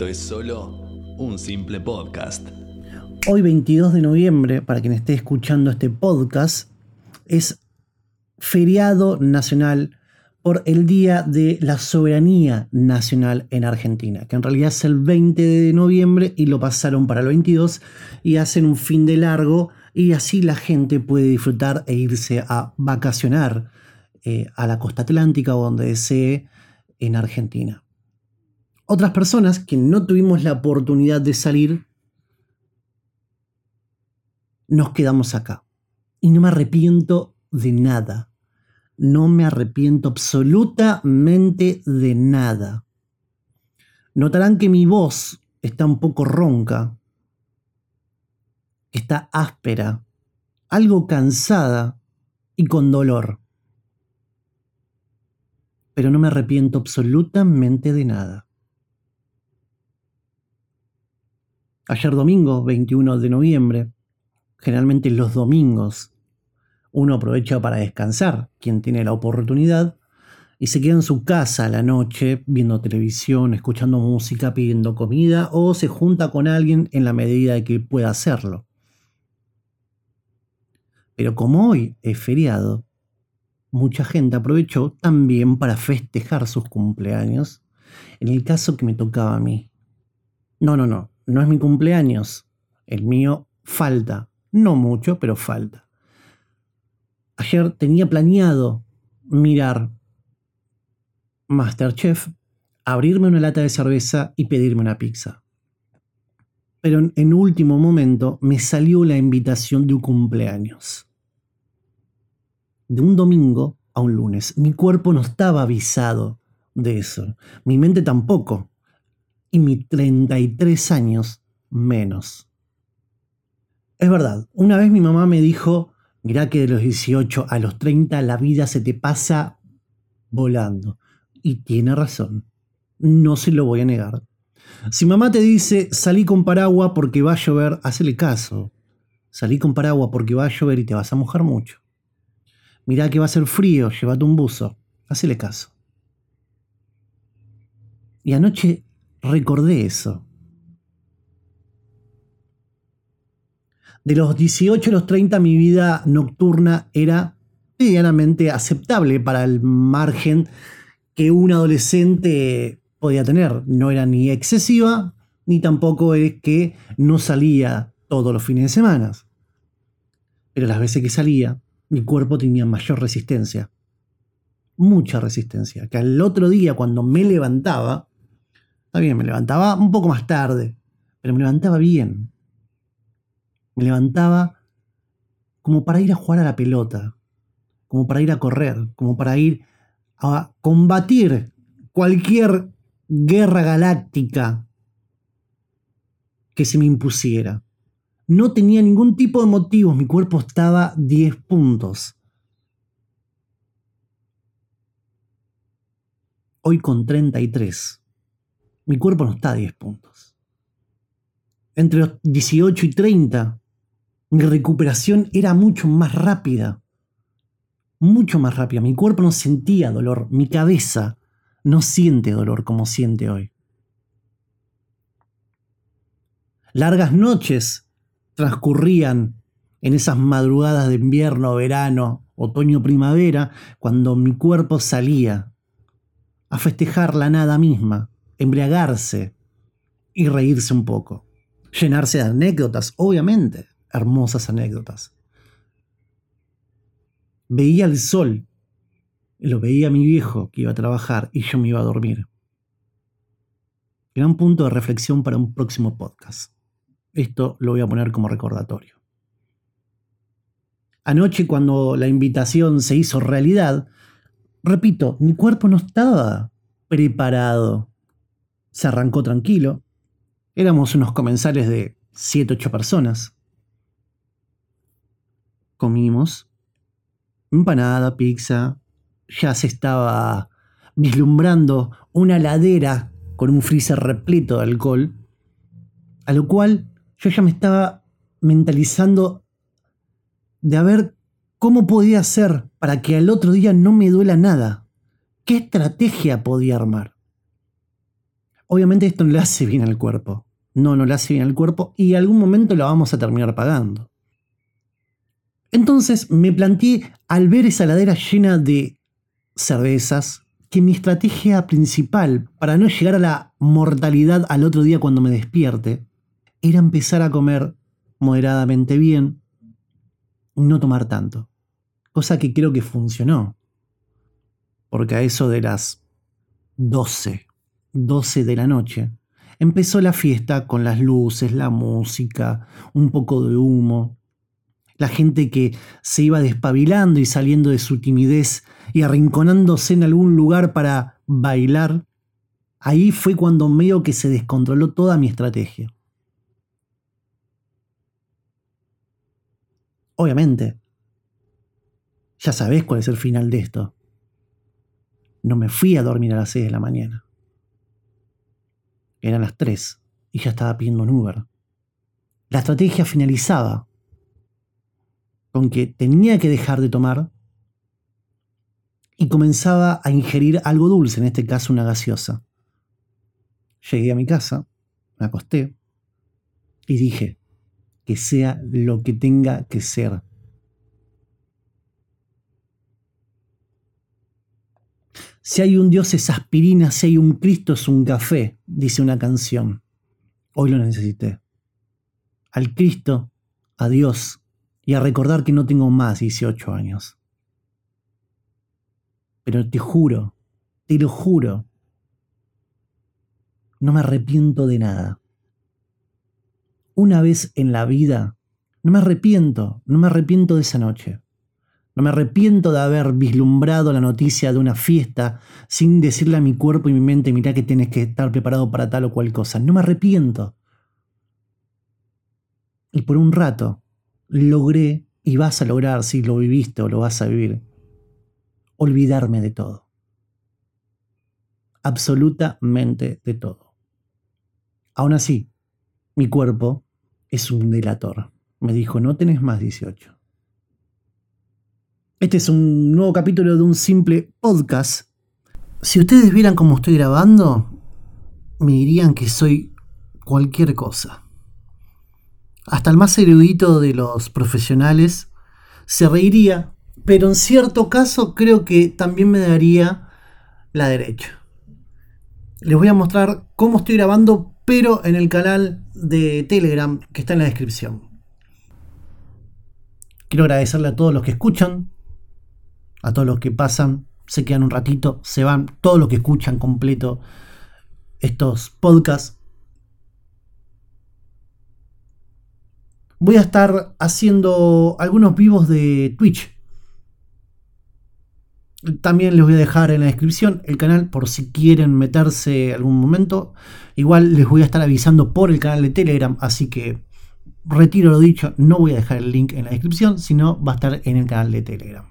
esto es solo un simple podcast. Hoy 22 de noviembre, para quien esté escuchando este podcast, es feriado nacional por el Día de la Soberanía Nacional en Argentina, que en realidad es el 20 de noviembre y lo pasaron para el 22 y hacen un fin de largo y así la gente puede disfrutar e irse a vacacionar eh, a la costa atlántica o donde desee en Argentina. Otras personas que no tuvimos la oportunidad de salir, nos quedamos acá. Y no me arrepiento de nada no me arrepiento absolutamente de nada. Notarán que mi voz está un poco ronca, está áspera, algo cansada y con dolor. Pero no me arrepiento absolutamente de nada. Ayer domingo, 21 de noviembre, generalmente los domingos uno aprovecha para descansar, quien tiene la oportunidad, y se queda en su casa a la noche viendo televisión, escuchando música, pidiendo comida o se junta con alguien en la medida de que pueda hacerlo. Pero como hoy es feriado, mucha gente aprovechó también para festejar sus cumpleaños, en el caso que me tocaba a mí. No, no, no, no es mi cumpleaños, el mío falta, no mucho, pero falta. Ayer tenía planeado mirar Masterchef, abrirme una lata de cerveza y pedirme una pizza. Pero en, último momento me salió la invitación de un cumpleaños. De un domingo a un lunes. Mi cuerpo no estaba avisado de eso. Mi mente tampoco. Y mis 33 años menos. Es verdad, una vez mi mamá me dijo, Mirá que de los 18 a los 30 la vida se te pasa volando. Y tiene razón. No se lo voy a negar. Si mamá te dice salí con paraguas porque va a llover, hacele caso. Salí con paraguas porque va a llover y te vas a mojar mucho. Mirá que va a ser frío, llévate un buzo. Hacele caso. Y anoche recordé eso. de los 18 a los 30 mi vida nocturna era medianamente aceptable para el margen que un adolescente podía tener. No era ni excesiva, ni tampoco es que no salía todos los fines de semana. Pero las veces que salía, mi cuerpo tenía mayor resistencia. Mucha resistencia. Que al otro día, cuando me levantaba, está bien, me levantaba un poco más tarde, pero me levantaba bien. Me levantaba como para ir a jugar a la pelota, como para ir a correr, como para ir a combatir cualquier guerra galáctica que se me impusiera. No tenía ningún tipo de motivos, mi cuerpo estaba 10 puntos. Hoy con 33, mi cuerpo no está a 10 puntos. Entre los 18 y 30 mi recuperación era mucho más rápida. Mucho más rápida. Mi cuerpo no sentía dolor. Mi cabeza no siente dolor como siente hoy. Largas noches transcurrían en esas madrugadas de invierno, verano, otoño, primavera, cuando mi cuerpo salía a festejar la nada misma, embriagarse y reírse un poco, llenarse de anécdotas, obviamente hermosas anécdotas. Veía el sol, lo veía mi viejo que iba a trabajar y yo me iba a dormir. Gran punto de reflexión para un próximo podcast. Esto lo voy a poner como recordatorio. Anoche cuando la invitación se hizo realidad, repito, mi cuerpo no estaba preparado. Se arrancó tranquilo. Éramos unos comensales de 7, 8 personas comimos. Empanada, pizza. Ya se estaba vislumbrando una ladera con un freezer repleto de alcohol. A lo cual yo ya me estaba mentalizando de a ver cómo podía hacer para que al otro día no me duela nada. ¿Qué estrategia podía armar? Obviamente esto no le hace bien al cuerpo. No, no le hace bien al cuerpo y en algún momento lo vamos a terminar pagando. Entonces me planteé al ver esa ladera llena de cervezas que mi estrategia principal para no llegar a la mortalidad al otro día cuando me despierte era empezar a comer moderadamente bien, no tomar tanto. Cosa que creo que funcionó. Porque a eso de las 12, 12 de la noche, empezó la fiesta con las luces, la música, un poco de humo, la gente que se iba despabilando y saliendo de su timidez y arrinconándose en algún lugar para bailar, ahí fue cuando medio que se descontroló toda mi estrategia. Obviamente, ya sabés cuál es el final de esto. No me fui a dormir a las 6 de la mañana. Eran las 3 y ya estaba pidiendo un Uber. La estrategia finalizaba con que tenía que dejar de tomar y comenzaba a ingerir algo dulce, en este caso una gaseosa. Llegué a mi casa, me acosté y dije, que sea lo que tenga que ser. Si hay un Dios es aspirina, si hay un Cristo es un café, dice una canción. Hoy lo necesité. Al Cristo, a Dios y a recordar que no tengo más 18 años. Pero te juro, te lo juro, no me arrepiento de nada una vez en la vida, no me arrepiento, no me arrepiento de esa noche. Me arrepiento de haber vislumbrado la noticia de una fiesta sin decirle a mi cuerpo y mi mente, mira que tienes que estar preparado para tal o cual cosa. No me arrepiento. Y por un rato logré, y vas a lograr, si lo viviste o lo vas a vivir, olvidarme de todo. Absolutamente de todo. Aún así, mi cuerpo es un delator. Me dijo, no tenés más 18. Este es un nuevo capítulo de un simple podcast. Si ustedes vieran cómo estoy grabando, me dirían que soy cualquier cosa. Hasta el más erudito de los profesionales se reiría, pero en cierto caso creo que también me daría la derecha. Les voy a mostrar cómo estoy grabando pero en el canal de Telegram que está en la descripción. Quiero agradecerle a todos los que escuchan, a todos los que pasan, se quedan un ratito, se van, todos los que escuchan completo estos podcasts. Voy a estar haciendo algunos vivos de Twitch también les voy a dejar en la descripción el canal por si quieren meterse algún momento. Igual les voy a estar avisando por el canal de Telegram, así que retiro lo dicho, no voy a dejar el link en la descripción, sino va a estar en el canal de Telegram.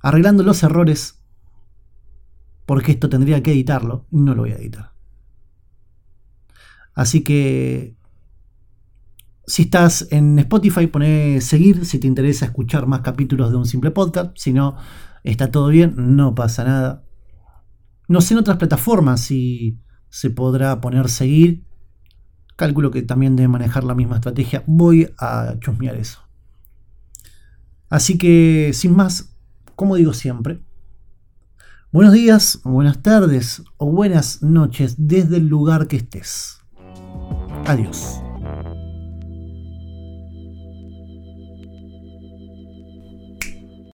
Arreglando los errores, porque esto tendría que editarlo, no lo voy a editar. Así que si estás en Spotify, pone seguir si te interesa escuchar más capítulos de un simple podcast. Si no, está todo bien, no pasa nada. No sé en otras plataformas si se podrá poner seguir. Cálculo que también debe manejar la misma estrategia. Voy a chusmear eso. Así que, sin más, como digo siempre, buenos días, buenas tardes o buenas noches desde el lugar que estés. Adiós.